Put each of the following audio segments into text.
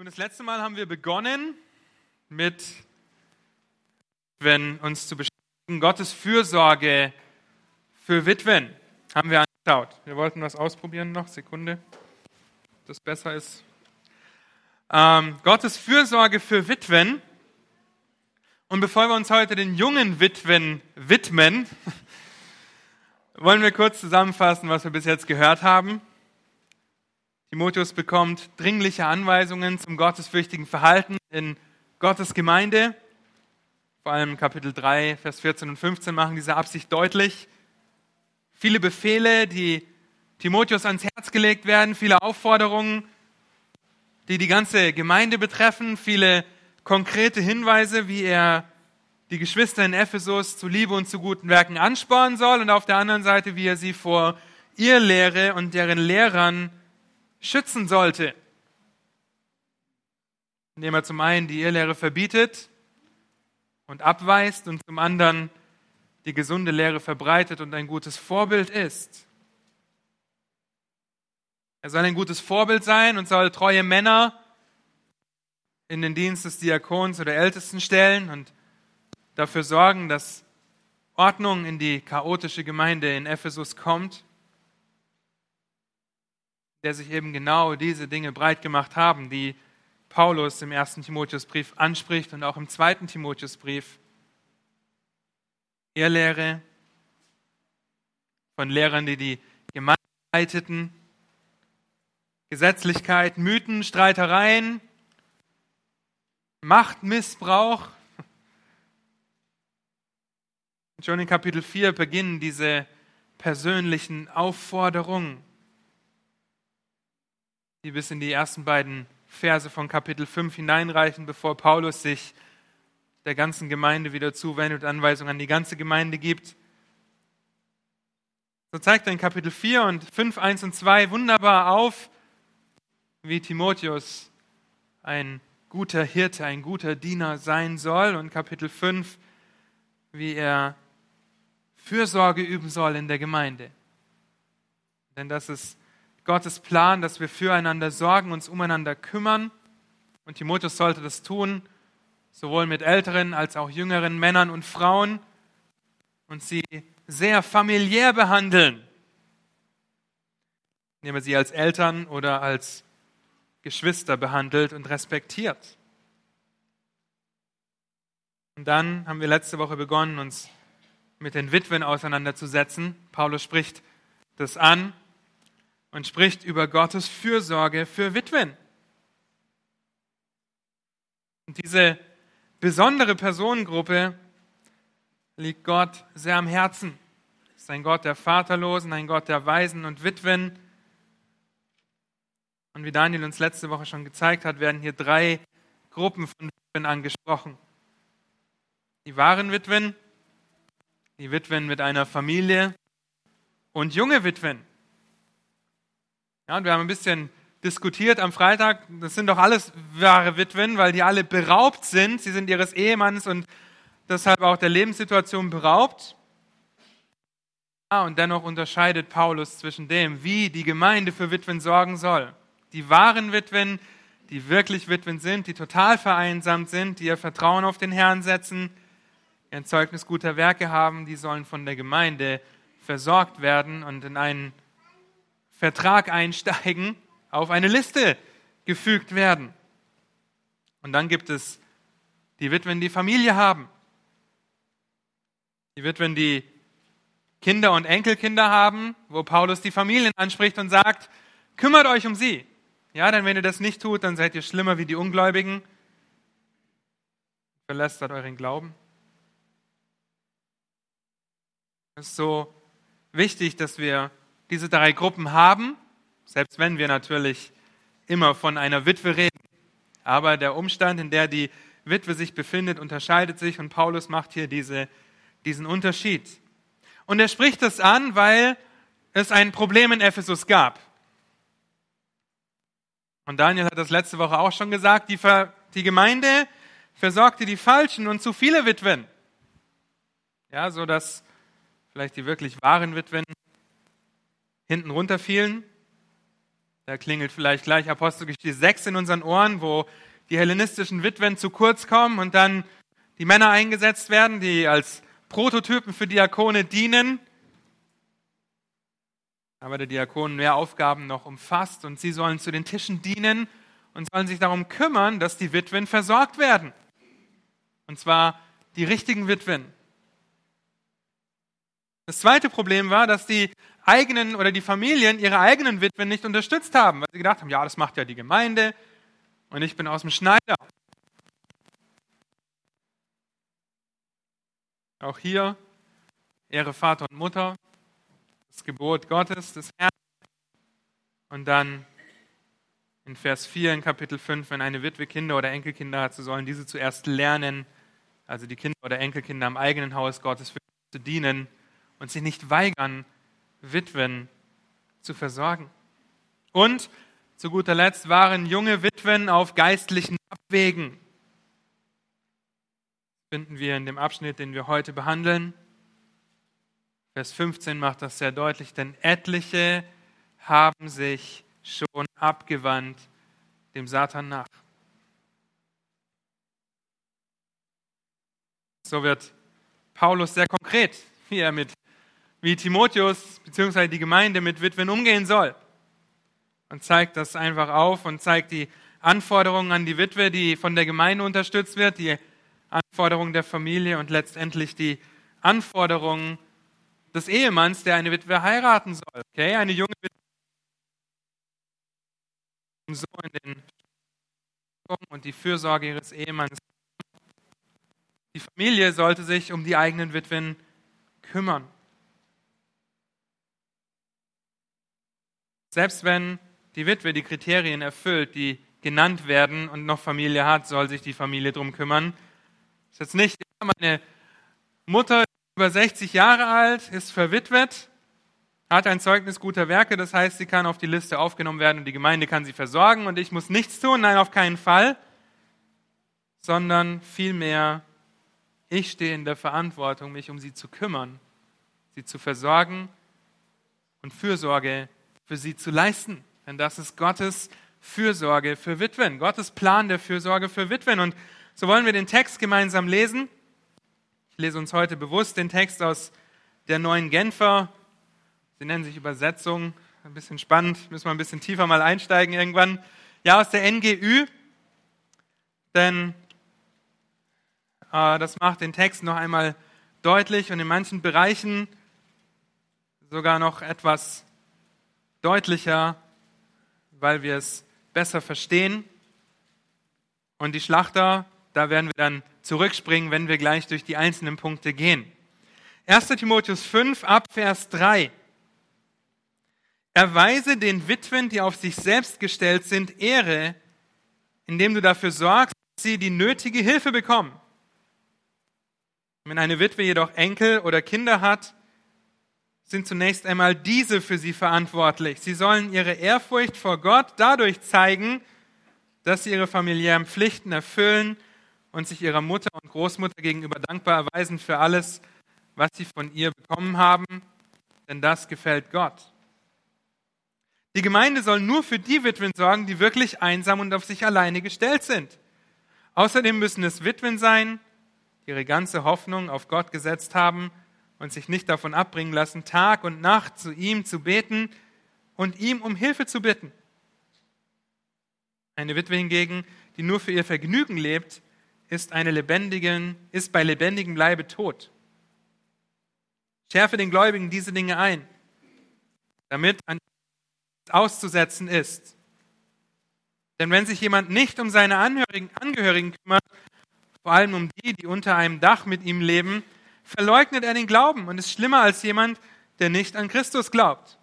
Nun, das letzte Mal haben wir begonnen mit, wenn uns zu beschäftigen, Gottes Fürsorge für Witwen haben wir angeschaut. Wir wollten was ausprobieren noch, Sekunde, das besser ist. Ähm, Gottes Fürsorge für Witwen. Und bevor wir uns heute den jungen Witwen widmen, wollen wir kurz zusammenfassen, was wir bis jetzt gehört haben. Timotheus bekommt dringliche Anweisungen zum gottesfürchtigen Verhalten in Gottes Gemeinde. Vor allem Kapitel 3, Vers 14 und 15 machen diese Absicht deutlich. Viele Befehle, die Timotheus ans Herz gelegt werden, viele Aufforderungen, die die ganze Gemeinde betreffen, viele konkrete Hinweise, wie er die Geschwister in Ephesus zu Liebe und zu guten Werken anspornen soll und auf der anderen Seite, wie er sie vor ihr Lehre und deren Lehrern schützen sollte. Indem er zum einen die Irrlehre verbietet und abweist und zum anderen die gesunde Lehre verbreitet und ein gutes Vorbild ist. Er soll ein gutes Vorbild sein und soll treue Männer in den Dienst des Diakons oder Ältesten stellen und dafür sorgen, dass Ordnung in die chaotische Gemeinde in Ephesus kommt der sich eben genau diese Dinge breit gemacht haben, die Paulus im ersten Timotheusbrief anspricht und auch im zweiten Timotheusbrief. Irrlehre von Lehrern, die die Gemeinde leiteten, Gesetzlichkeit, Mythen, Streitereien, Machtmissbrauch. Und schon in Kapitel 4 beginnen diese persönlichen Aufforderungen die bis in die ersten beiden Verse von Kapitel 5 hineinreichen, bevor Paulus sich der ganzen Gemeinde wieder zuwendet und Anweisungen an die ganze Gemeinde gibt. So zeigt er in Kapitel 4 und 5, 1 und 2 wunderbar auf, wie Timotheus ein guter Hirte, ein guter Diener sein soll und Kapitel 5, wie er Fürsorge üben soll in der Gemeinde. Denn das ist Gottes Plan, dass wir füreinander sorgen, uns umeinander kümmern. Und Timotheus sollte das tun, sowohl mit älteren als auch jüngeren Männern und Frauen und sie sehr familiär behandeln, indem er sie als Eltern oder als Geschwister behandelt und respektiert. Und dann haben wir letzte Woche begonnen, uns mit den Witwen auseinanderzusetzen. Paulus spricht das an und spricht über Gottes Fürsorge für Witwen. Und diese besondere Personengruppe liegt Gott sehr am Herzen. Es ist ein Gott der Vaterlosen, ein Gott der Waisen und Witwen. Und wie Daniel uns letzte Woche schon gezeigt hat, werden hier drei Gruppen von Witwen angesprochen. Die wahren Witwen, die Witwen mit einer Familie und junge Witwen. Ja, und wir haben ein bisschen diskutiert am Freitag, das sind doch alles wahre Witwen, weil die alle beraubt sind. Sie sind ihres Ehemanns und deshalb auch der Lebenssituation beraubt. Ja, und dennoch unterscheidet Paulus zwischen dem, wie die Gemeinde für Witwen sorgen soll. Die wahren Witwen, die wirklich Witwen sind, die total vereinsamt sind, die ihr Vertrauen auf den Herrn setzen, ein Zeugnis guter Werke haben, die sollen von der Gemeinde versorgt werden und in einen Vertrag einsteigen, auf eine Liste gefügt werden. Und dann gibt es die Witwen, die Familie haben. Die Witwen, die Kinder und Enkelkinder haben, wo Paulus die Familien anspricht und sagt, kümmert euch um sie. Ja, denn wenn ihr das nicht tut, dann seid ihr schlimmer wie die Ungläubigen. Verlästert euren Glauben. Es ist so wichtig, dass wir diese drei Gruppen haben, selbst wenn wir natürlich immer von einer Witwe reden. Aber der Umstand, in der die Witwe sich befindet, unterscheidet sich und Paulus macht hier diese, diesen Unterschied. Und er spricht das an, weil es ein Problem in Ephesus gab. Und Daniel hat das letzte Woche auch schon gesagt, die, die Gemeinde versorgte die falschen und zu viele Witwen. Ja, so dass vielleicht die wirklich wahren Witwen hinten runterfielen. Da klingelt vielleicht gleich Apostelgeschichte 6 in unseren Ohren, wo die hellenistischen Witwen zu kurz kommen und dann die Männer eingesetzt werden, die als Prototypen für Diakone dienen. Aber der Diakon mehr Aufgaben noch umfasst und sie sollen zu den Tischen dienen und sollen sich darum kümmern, dass die Witwen versorgt werden. Und zwar die richtigen Witwen. Das zweite Problem war, dass die eigenen oder die Familien ihre eigenen Witwen nicht unterstützt haben, weil sie gedacht haben, ja, das macht ja die Gemeinde und ich bin aus dem Schneider. Auch hier Ehre Vater und Mutter, das Gebot Gottes, des Herrn. Und dann in Vers 4 in Kapitel 5, wenn eine Witwe Kinder oder Enkelkinder hat, so sollen diese zuerst lernen, also die Kinder oder Enkelkinder im eigenen Haus Gottes für zu dienen und sich nicht weigern, Witwen zu versorgen. Und zu guter Letzt waren junge Witwen auf geistlichen Abwägen. Finden wir in dem Abschnitt, den wir heute behandeln. Vers 15 macht das sehr deutlich, denn etliche haben sich schon abgewandt dem Satan nach. So wird Paulus sehr konkret, wie er mit wie Timotheus bzw. die Gemeinde mit Witwen umgehen soll. Und zeigt das einfach auf und zeigt die Anforderungen an die Witwe, die von der Gemeinde unterstützt wird, die Anforderungen der Familie und letztendlich die Anforderungen des Ehemanns, der eine Witwe heiraten soll. Okay, eine junge Witwe so in den und die Fürsorge ihres Ehemanns. Die Familie sollte sich um die eigenen Witwen kümmern. Selbst wenn die Witwe die Kriterien erfüllt, die genannt werden und noch Familie hat, soll sich die Familie drum kümmern. Ist jetzt nicht, meine Mutter über 60 Jahre alt, ist verwitwet, hat ein Zeugnis guter Werke, das heißt, sie kann auf die Liste aufgenommen werden und die Gemeinde kann sie versorgen und ich muss nichts tun, nein, auf keinen Fall, sondern vielmehr, ich stehe in der Verantwortung, mich um sie zu kümmern, sie zu versorgen und Fürsorge für sie zu leisten. Denn das ist Gottes Fürsorge für Witwen, Gottes Plan der Fürsorge für Witwen. Und so wollen wir den Text gemeinsam lesen. Ich lese uns heute bewusst den Text aus der neuen Genfer. Sie nennen sich Übersetzung. Ein bisschen spannend, müssen wir ein bisschen tiefer mal einsteigen irgendwann. Ja, aus der NGÜ. Denn äh, das macht den Text noch einmal deutlich und in manchen Bereichen sogar noch etwas deutlicher, weil wir es besser verstehen. Und die Schlachter, da werden wir dann zurückspringen, wenn wir gleich durch die einzelnen Punkte gehen. 1 Timotheus 5 ab Vers 3. Erweise den Witwen, die auf sich selbst gestellt sind, Ehre, indem du dafür sorgst, dass sie die nötige Hilfe bekommen. Wenn eine Witwe jedoch Enkel oder Kinder hat, sind zunächst einmal diese für sie verantwortlich. Sie sollen ihre Ehrfurcht vor Gott dadurch zeigen, dass sie ihre familiären Pflichten erfüllen und sich ihrer Mutter und Großmutter gegenüber dankbar erweisen für alles, was sie von ihr bekommen haben, denn das gefällt Gott. Die Gemeinde soll nur für die Witwen sorgen, die wirklich einsam und auf sich alleine gestellt sind. Außerdem müssen es Witwen sein, die ihre ganze Hoffnung auf Gott gesetzt haben und sich nicht davon abbringen lassen, Tag und Nacht zu ihm zu beten und ihm um Hilfe zu bitten. Eine Witwe hingegen, die nur für ihr Vergnügen lebt, ist, eine lebendigen, ist bei lebendigem Leibe tot. Schärfe den Gläubigen diese Dinge ein, damit an auszusetzen ist. Denn wenn sich jemand nicht um seine Angehörigen, Angehörigen kümmert, vor allem um die, die unter einem Dach mit ihm leben, verleugnet er den Glauben und ist schlimmer als jemand, der nicht an Christus glaubt.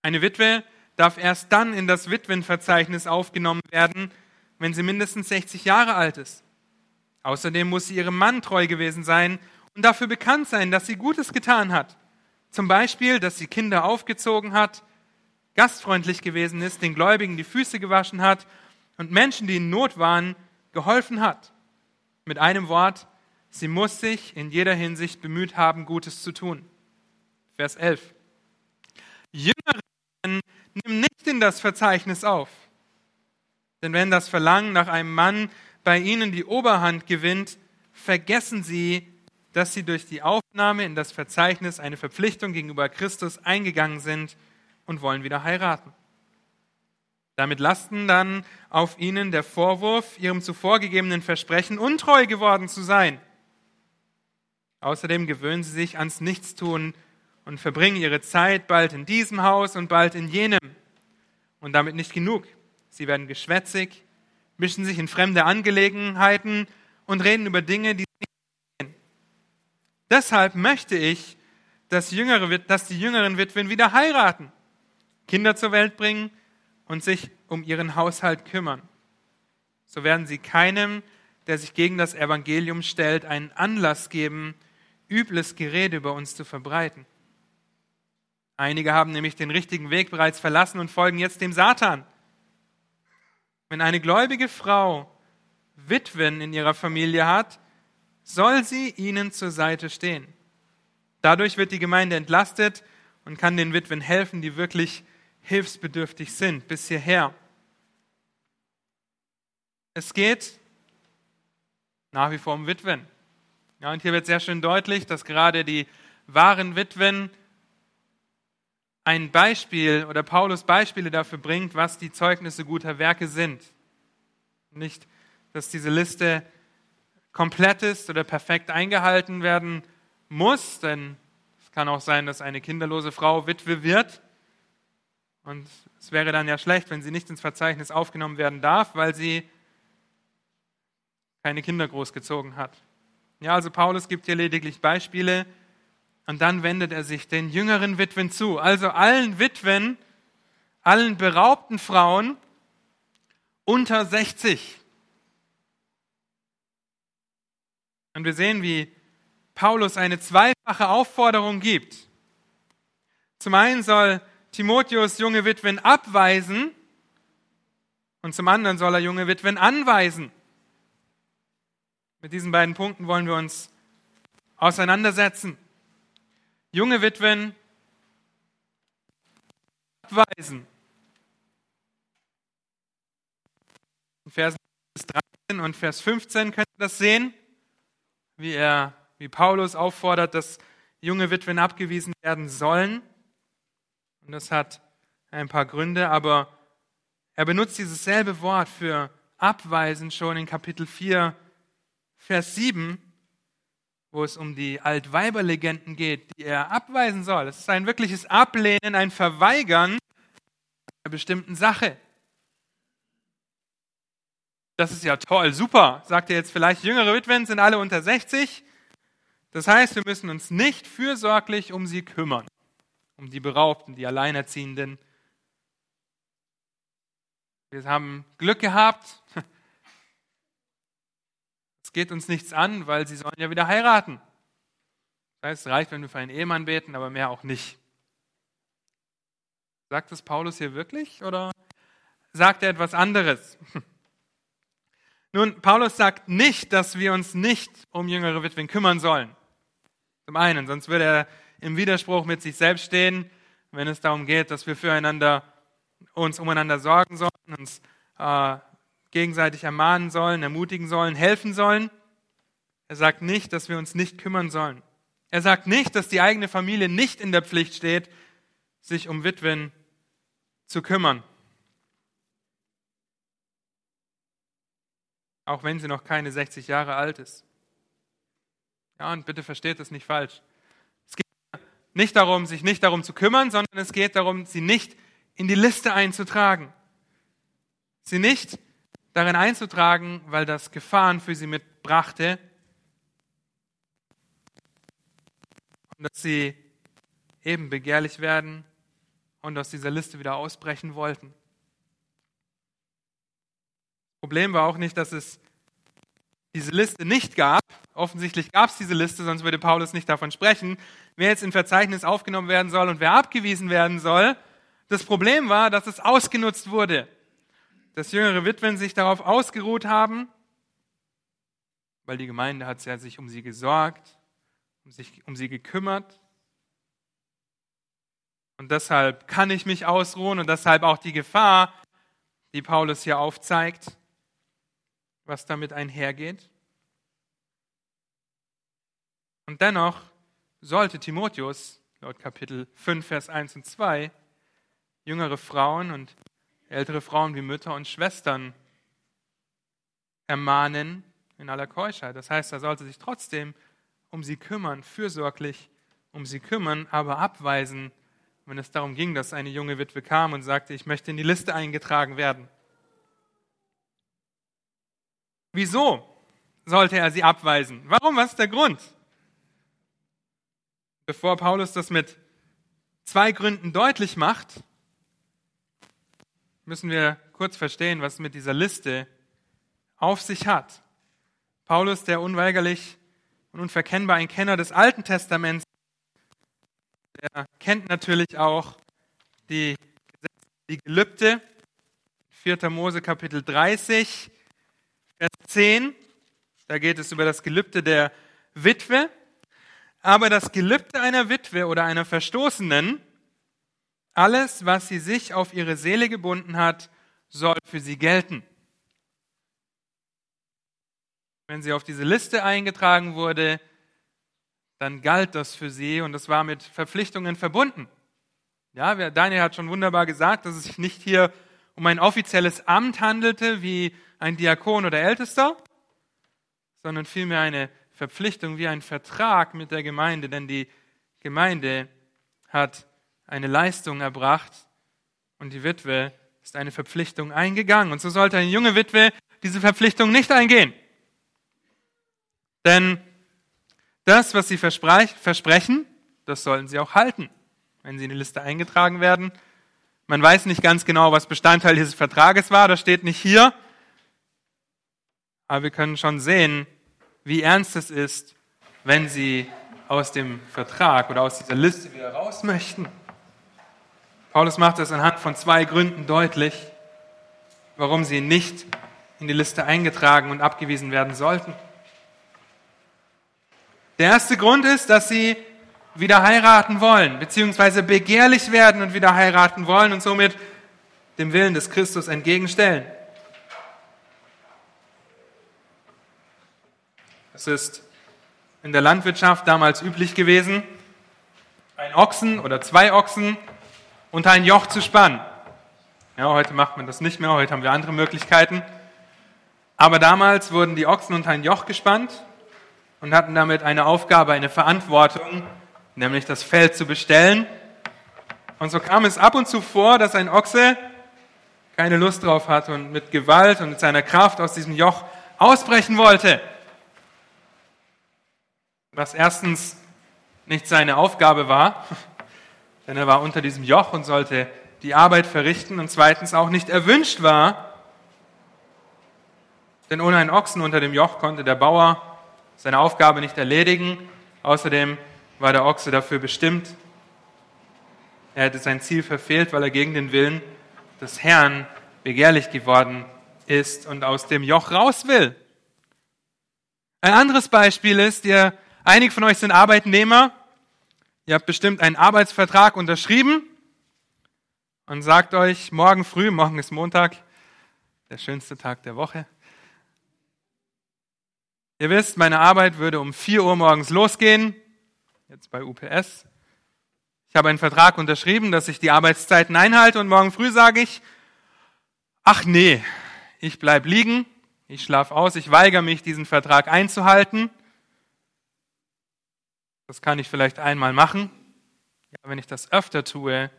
Eine Witwe darf erst dann in das Witwenverzeichnis aufgenommen werden, wenn sie mindestens 60 Jahre alt ist. Außerdem muss sie ihrem Mann treu gewesen sein und dafür bekannt sein, dass sie Gutes getan hat. Zum Beispiel, dass sie Kinder aufgezogen hat, gastfreundlich gewesen ist, den Gläubigen die Füße gewaschen hat und Menschen, die in Not waren, geholfen hat. Mit einem Wort, Sie muss sich in jeder Hinsicht bemüht haben, Gutes zu tun. Vers 11. Jüngerinnen nimm nicht in das Verzeichnis auf. Denn wenn das Verlangen nach einem Mann bei ihnen die Oberhand gewinnt, vergessen sie, dass sie durch die Aufnahme in das Verzeichnis eine Verpflichtung gegenüber Christus eingegangen sind und wollen wieder heiraten. Damit lasten dann auf ihnen der Vorwurf, ihrem zuvor gegebenen Versprechen untreu geworden zu sein. Außerdem gewöhnen sie sich ans Nichtstun und verbringen ihre Zeit bald in diesem Haus und bald in jenem. Und damit nicht genug. Sie werden geschwätzig, mischen sich in fremde Angelegenheiten und reden über Dinge, die sie nicht sehen. Deshalb möchte ich, dass, jüngere, dass die jüngeren Witwen wieder heiraten, Kinder zur Welt bringen und sich um ihren Haushalt kümmern. So werden sie keinem, der sich gegen das Evangelium stellt, einen Anlass geben, übles Gerede über uns zu verbreiten. Einige haben nämlich den richtigen Weg bereits verlassen und folgen jetzt dem Satan. Wenn eine gläubige Frau Witwen in ihrer Familie hat, soll sie ihnen zur Seite stehen. Dadurch wird die Gemeinde entlastet und kann den Witwen helfen, die wirklich hilfsbedürftig sind, bis hierher. Es geht nach wie vor um Witwen. Ja, und hier wird sehr schön deutlich, dass gerade die wahren Witwen ein Beispiel oder Paulus Beispiele dafür bringt, was die Zeugnisse guter Werke sind. Nicht, dass diese Liste komplett ist oder perfekt eingehalten werden muss, denn es kann auch sein, dass eine kinderlose Frau Witwe wird. Und es wäre dann ja schlecht, wenn sie nicht ins Verzeichnis aufgenommen werden darf, weil sie keine Kinder großgezogen hat. Ja, also Paulus gibt hier lediglich Beispiele, und dann wendet er sich den jüngeren Witwen zu, also allen Witwen, allen beraubten Frauen unter 60. Und wir sehen, wie Paulus eine zweifache Aufforderung gibt. Zum einen soll Timotheus junge Witwen abweisen und zum anderen soll er junge Witwen anweisen. Mit diesen beiden Punkten wollen wir uns auseinandersetzen junge Witwen abweisen. In Vers 13 und Vers 15 könnt ihr das sehen, wie er, wie Paulus auffordert, dass junge Witwen abgewiesen werden sollen. Und das hat ein paar Gründe, aber er benutzt dieses selbe Wort für abweisen schon in Kapitel 4, Vers 7 wo es um die Altweiberlegenden geht, die er abweisen soll. Es ist ein wirkliches Ablehnen, ein Verweigern einer bestimmten Sache. Das ist ja toll, super, sagt er jetzt vielleicht. Jüngere Witwen sind alle unter 60. Das heißt, wir müssen uns nicht fürsorglich um sie kümmern, um die Beraubten, die Alleinerziehenden. Wir haben Glück gehabt, geht uns nichts an, weil sie sollen ja wieder heiraten. Das heißt, es reicht, wenn wir für einen Ehemann beten, aber mehr auch nicht. Sagt das Paulus hier wirklich oder sagt er etwas anderes? Nun, Paulus sagt nicht, dass wir uns nicht um jüngere Witwen kümmern sollen. Zum einen, sonst würde er im Widerspruch mit sich selbst stehen, wenn es darum geht, dass wir füreinander uns umeinander sorgen sollen, uns äh, gegenseitig ermahnen sollen, ermutigen sollen, helfen sollen. Er sagt nicht, dass wir uns nicht kümmern sollen. Er sagt nicht, dass die eigene Familie nicht in der Pflicht steht, sich um Witwen zu kümmern. Auch wenn sie noch keine 60 Jahre alt ist. Ja, und bitte versteht das nicht falsch. Es geht nicht darum, sich nicht darum zu kümmern, sondern es geht darum, sie nicht in die Liste einzutragen. Sie nicht darin einzutragen, weil das Gefahren für sie mitbrachte und dass sie eben begehrlich werden und aus dieser Liste wieder ausbrechen wollten. Problem war auch nicht, dass es diese Liste nicht gab. Offensichtlich gab es diese Liste, sonst würde Paulus nicht davon sprechen, wer jetzt in Verzeichnis aufgenommen werden soll und wer abgewiesen werden soll. Das Problem war, dass es ausgenutzt wurde dass jüngere Witwen sich darauf ausgeruht haben, weil die Gemeinde hat ja sich um sie gesorgt, um sich um sie gekümmert. Und deshalb kann ich mich ausruhen und deshalb auch die Gefahr, die Paulus hier aufzeigt, was damit einhergeht. Und dennoch sollte Timotheus, laut Kapitel 5, Vers 1 und 2, jüngere Frauen und ältere Frauen wie Mütter und Schwestern ermahnen in aller Keuschheit. Das heißt, er sollte sich trotzdem um sie kümmern, fürsorglich um sie kümmern, aber abweisen, wenn es darum ging, dass eine junge Witwe kam und sagte, ich möchte in die Liste eingetragen werden. Wieso sollte er sie abweisen? Warum? Was ist der Grund? Bevor Paulus das mit zwei Gründen deutlich macht, müssen wir kurz verstehen, was mit dieser Liste auf sich hat. Paulus, der unweigerlich und unverkennbar ein Kenner des Alten Testaments der kennt natürlich auch die, die Gelübde. 4. Mose Kapitel 30, Vers 10. Da geht es über das Gelübde der Witwe. Aber das Gelübde einer Witwe oder einer Verstoßenen, alles, was sie sich auf ihre Seele gebunden hat, soll für sie gelten. Wenn sie auf diese Liste eingetragen wurde, dann galt das für sie und das war mit Verpflichtungen verbunden. Ja, Daniel hat schon wunderbar gesagt, dass es sich nicht hier um ein offizielles Amt handelte, wie ein Diakon oder Ältester, sondern vielmehr eine Verpflichtung wie ein Vertrag mit der Gemeinde, denn die Gemeinde hat eine Leistung erbracht und die Witwe ist eine Verpflichtung eingegangen. Und so sollte eine junge Witwe diese Verpflichtung nicht eingehen. Denn das, was sie versprechen, das sollten sie auch halten, wenn sie in die Liste eingetragen werden. Man weiß nicht ganz genau, was Bestandteil dieses Vertrages war, das steht nicht hier. Aber wir können schon sehen, wie ernst es ist, wenn sie aus dem Vertrag oder aus dieser Liste wieder raus möchten. Paulus macht das anhand von zwei Gründen deutlich, warum sie nicht in die Liste eingetragen und abgewiesen werden sollten. Der erste Grund ist, dass sie wieder heiraten wollen, beziehungsweise begehrlich werden und wieder heiraten wollen und somit dem Willen des Christus entgegenstellen. Es ist in der Landwirtschaft damals üblich gewesen, ein Ochsen oder zwei Ochsen unter ein Joch zu spannen. Ja, heute macht man das nicht mehr, heute haben wir andere Möglichkeiten. Aber damals wurden die Ochsen unter ein Joch gespannt und hatten damit eine Aufgabe, eine Verantwortung, nämlich das Feld zu bestellen. Und so kam es ab und zu vor, dass ein Ochse keine Lust drauf hatte und mit Gewalt und mit seiner Kraft aus diesem Joch ausbrechen wollte. Was erstens nicht seine Aufgabe war, denn er war unter diesem Joch und sollte die Arbeit verrichten und zweitens auch nicht erwünscht war, denn ohne einen Ochsen unter dem Joch konnte der Bauer seine Aufgabe nicht erledigen. Außerdem war der Ochse dafür bestimmt. Er hätte sein Ziel verfehlt, weil er gegen den Willen des Herrn begehrlich geworden ist und aus dem Joch raus will. Ein anderes Beispiel ist, ihr, einige von euch sind Arbeitnehmer, ihr habt bestimmt einen Arbeitsvertrag unterschrieben und sagt euch morgen früh, morgen ist Montag, der schönste Tag der Woche, Ihr wisst, meine Arbeit würde um 4 Uhr morgens losgehen, jetzt bei UPS. Ich habe einen Vertrag unterschrieben, dass ich die Arbeitszeiten einhalte und morgen früh sage ich, ach nee, ich bleib liegen, ich schlafe aus, ich weigere mich, diesen Vertrag einzuhalten. Das kann ich vielleicht einmal machen. Ja, wenn ich das öfter tue,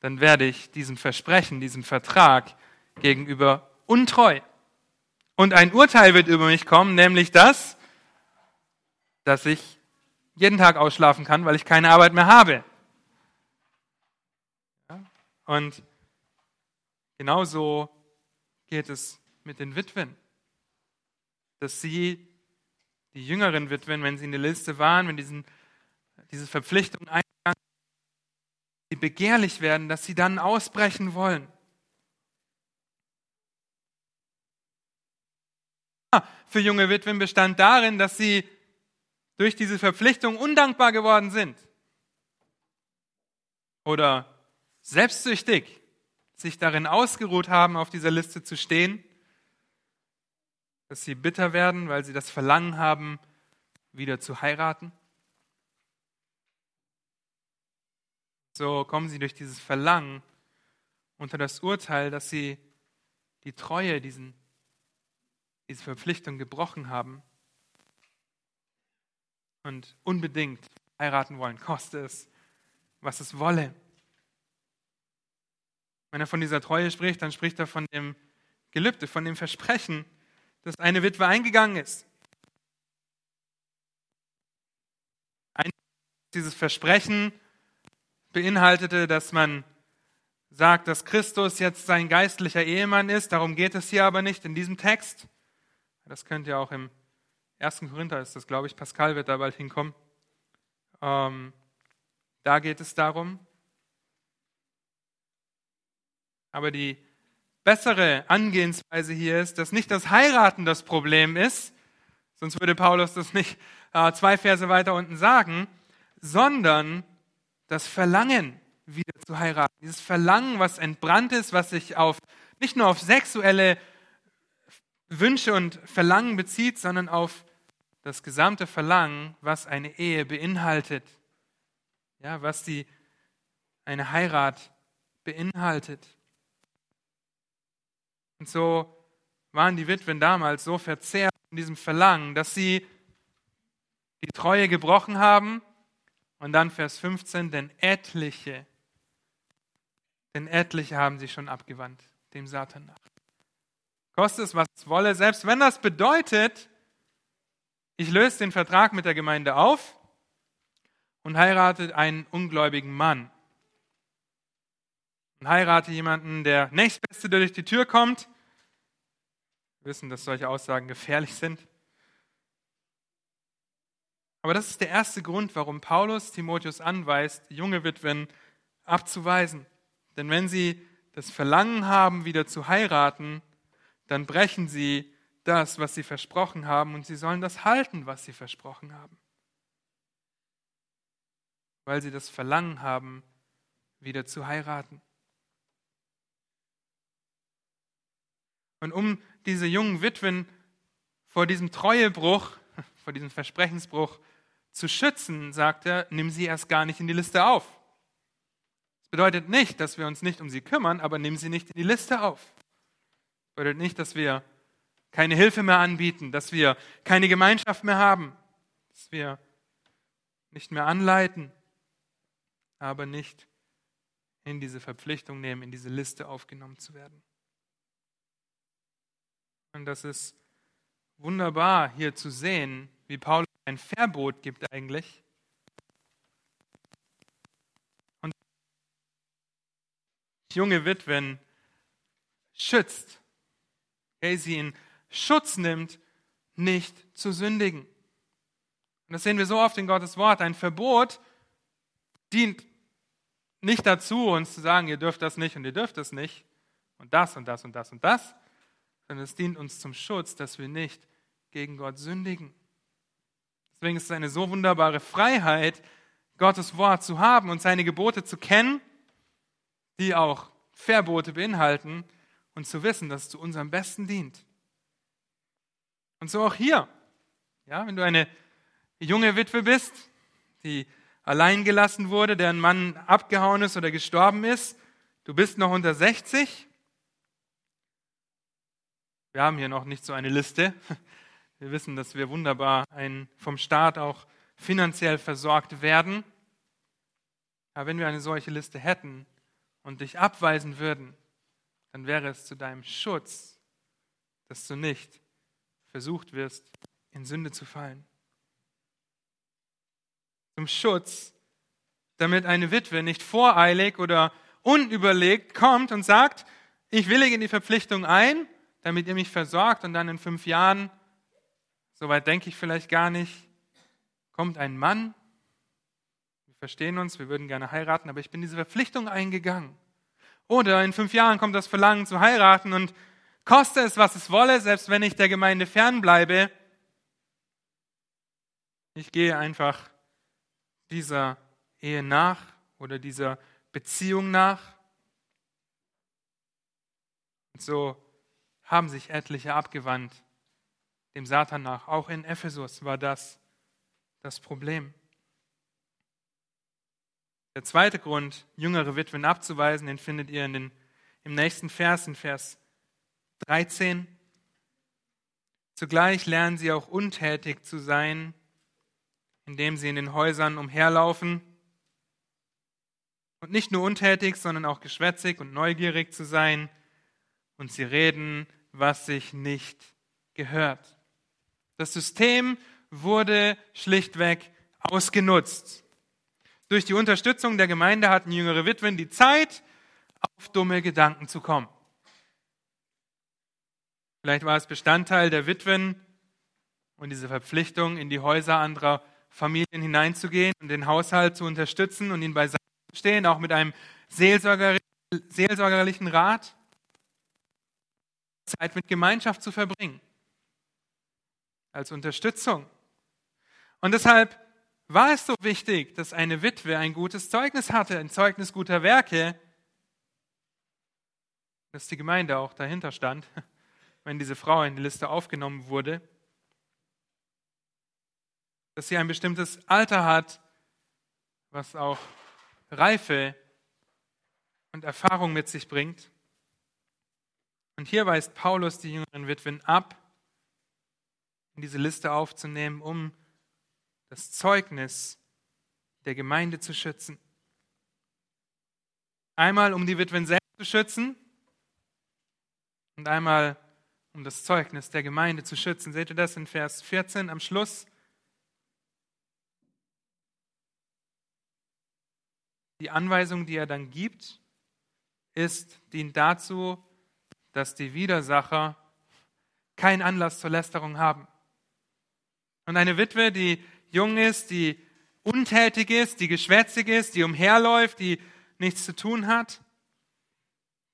dann werde ich diesem Versprechen, diesem Vertrag gegenüber untreu. Und ein Urteil wird über mich kommen, nämlich das, dass ich jeden Tag ausschlafen kann, weil ich keine Arbeit mehr habe. Und genauso geht es mit den Witwen. Dass sie, die jüngeren Witwen, wenn sie in der Liste waren, wenn diesen, diese Verpflichtung eingegangen sie begehrlich werden, dass sie dann ausbrechen wollen. für junge Witwen bestand darin, dass sie durch diese Verpflichtung undankbar geworden sind. oder selbstsüchtig sich darin ausgeruht haben, auf dieser Liste zu stehen, dass sie bitter werden, weil sie das Verlangen haben, wieder zu heiraten. So kommen sie durch dieses Verlangen unter das Urteil, dass sie die Treue, diesen, diese Verpflichtung gebrochen haben und unbedingt heiraten wollen, koste es, was es wolle. Wenn er von dieser Treue spricht, dann spricht er von dem Gelübde, von dem Versprechen, dass eine Witwe eingegangen ist. Dieses Versprechen beinhaltete, dass man sagt, dass Christus jetzt sein geistlicher Ehemann ist. Darum geht es hier aber nicht in diesem Text. Das könnt ihr auch im 1. Korinther, ist das, glaube ich, Pascal wird da bald hinkommen. Ähm, da geht es darum. Aber die bessere Angehensweise hier ist, dass nicht das Heiraten das Problem ist, sonst würde Paulus das nicht äh, zwei Verse weiter unten sagen, sondern das Verlangen wieder zu heiraten. Dieses Verlangen, was entbrannt ist, was sich auf nicht nur auf sexuelle Wünsche und Verlangen bezieht, sondern auf das gesamte Verlangen, was eine Ehe beinhaltet. Ja, was die, eine Heirat beinhaltet. Und so waren die Witwen damals so verzehrt in diesem Verlangen, dass sie die Treue gebrochen haben. Und dann Vers 15, denn etliche, denn etliche haben sich schon abgewandt, dem Satan nach. Koste es, was es wolle, selbst wenn das bedeutet, ich löse den Vertrag mit der Gemeinde auf und heirate einen ungläubigen Mann. Und heirate jemanden, der nächstbeste, der durch die Tür kommt. Wir wissen, dass solche Aussagen gefährlich sind. Aber das ist der erste Grund, warum Paulus Timotheus anweist, junge Witwen abzuweisen. Denn wenn sie das Verlangen haben, wieder zu heiraten, dann brechen sie das, was sie versprochen haben, und sie sollen das halten, was sie versprochen haben. Weil sie das Verlangen haben, wieder zu heiraten. Und um diese jungen Witwen vor diesem Treuebruch, vor diesem Versprechensbruch zu schützen, sagt er, nimm sie erst gar nicht in die Liste auf. Das bedeutet nicht, dass wir uns nicht um sie kümmern, aber nimm sie nicht in die Liste auf. Das bedeutet nicht, dass wir keine Hilfe mehr anbieten, dass wir keine Gemeinschaft mehr haben, dass wir nicht mehr anleiten, aber nicht in diese Verpflichtung nehmen, in diese Liste aufgenommen zu werden. Und das ist wunderbar hier zu sehen, wie Paulus ein Verbot gibt eigentlich. Und junge Witwen schützt, okay, sie in Schutz nimmt, nicht zu sündigen. Und das sehen wir so oft in Gottes Wort. Ein Verbot dient nicht dazu, uns zu sagen, ihr dürft das nicht und ihr dürft das nicht und das und das und das und das, sondern es dient uns zum Schutz, dass wir nicht gegen Gott sündigen. Deswegen ist es eine so wunderbare Freiheit, Gottes Wort zu haben und seine Gebote zu kennen, die auch Verbote beinhalten und zu wissen, dass es zu unserem Besten dient. Und so auch hier. Ja, wenn du eine junge Witwe bist, die allein gelassen wurde, deren Mann abgehauen ist oder gestorben ist, du bist noch unter 60. Wir haben hier noch nicht so eine Liste. Wir wissen, dass wir wunderbar ein, vom Staat auch finanziell versorgt werden. Aber wenn wir eine solche Liste hätten und dich abweisen würden, dann wäre es zu deinem Schutz, dass du nicht versucht wirst, in Sünde zu fallen. Zum Schutz, damit eine Witwe nicht voreilig oder unüberlegt kommt und sagt, ich willige in die Verpflichtung ein, damit ihr mich versorgt und dann in fünf Jahren, soweit denke ich vielleicht gar nicht, kommt ein Mann, wir verstehen uns, wir würden gerne heiraten, aber ich bin diese Verpflichtung eingegangen. Oder in fünf Jahren kommt das Verlangen zu heiraten und koste es, was es wolle, selbst wenn ich der Gemeinde fernbleibe. Ich gehe einfach dieser Ehe nach oder dieser Beziehung nach. Und so haben sich etliche abgewandt dem Satan nach. Auch in Ephesus war das das Problem. Der zweite Grund, jüngere Witwen abzuweisen, den findet ihr in den, im nächsten Vers, in Vers 13. Zugleich lernen sie auch untätig zu sein, indem sie in den Häusern umherlaufen. Und nicht nur untätig, sondern auch geschwätzig und neugierig zu sein. Und sie reden, was sich nicht gehört. Das System wurde schlichtweg ausgenutzt. Durch die Unterstützung der Gemeinde hatten jüngere Witwen die Zeit, auf dumme Gedanken zu kommen. Vielleicht war es Bestandteil der Witwen und diese Verpflichtung, in die Häuser anderer Familien hineinzugehen und den Haushalt zu unterstützen und ihn beiseite zu stehen, auch mit einem seelsorgerlichen Rat, Zeit mit Gemeinschaft zu verbringen als Unterstützung. Und deshalb war es so wichtig, dass eine Witwe ein gutes Zeugnis hatte, ein Zeugnis guter Werke, dass die Gemeinde auch dahinter stand, wenn diese Frau in die Liste aufgenommen wurde, dass sie ein bestimmtes Alter hat, was auch Reife und Erfahrung mit sich bringt. Und hier weist Paulus die jüngeren Witwen ab, in diese Liste aufzunehmen, um das Zeugnis der Gemeinde zu schützen. Einmal, um die Witwen selbst zu schützen und einmal, um das Zeugnis der Gemeinde zu schützen. Seht ihr das in Vers 14 am Schluss? Die Anweisung, die er dann gibt, ist, dient dazu, dass die Widersacher keinen Anlass zur Lästerung haben. Und eine Witwe, die jung ist, die untätig ist, die geschwätzig ist, die umherläuft, die nichts zu tun hat,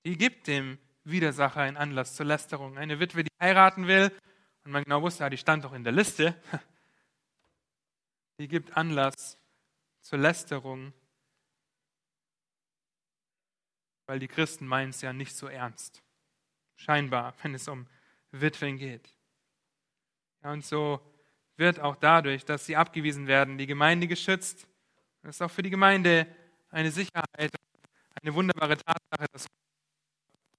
die gibt dem Widersacher einen Anlass zur Lästerung. Eine Witwe, die heiraten will, und man genau wusste, ja, die stand doch in der Liste, die gibt Anlass zur Lästerung, weil die Christen meinen es ja nicht so ernst. Scheinbar, wenn es um Witwen geht. Ja, und so wird auch dadurch, dass sie abgewiesen werden, die Gemeinde geschützt. Das ist auch für die Gemeinde eine Sicherheit, eine wunderbare Tatsache, dass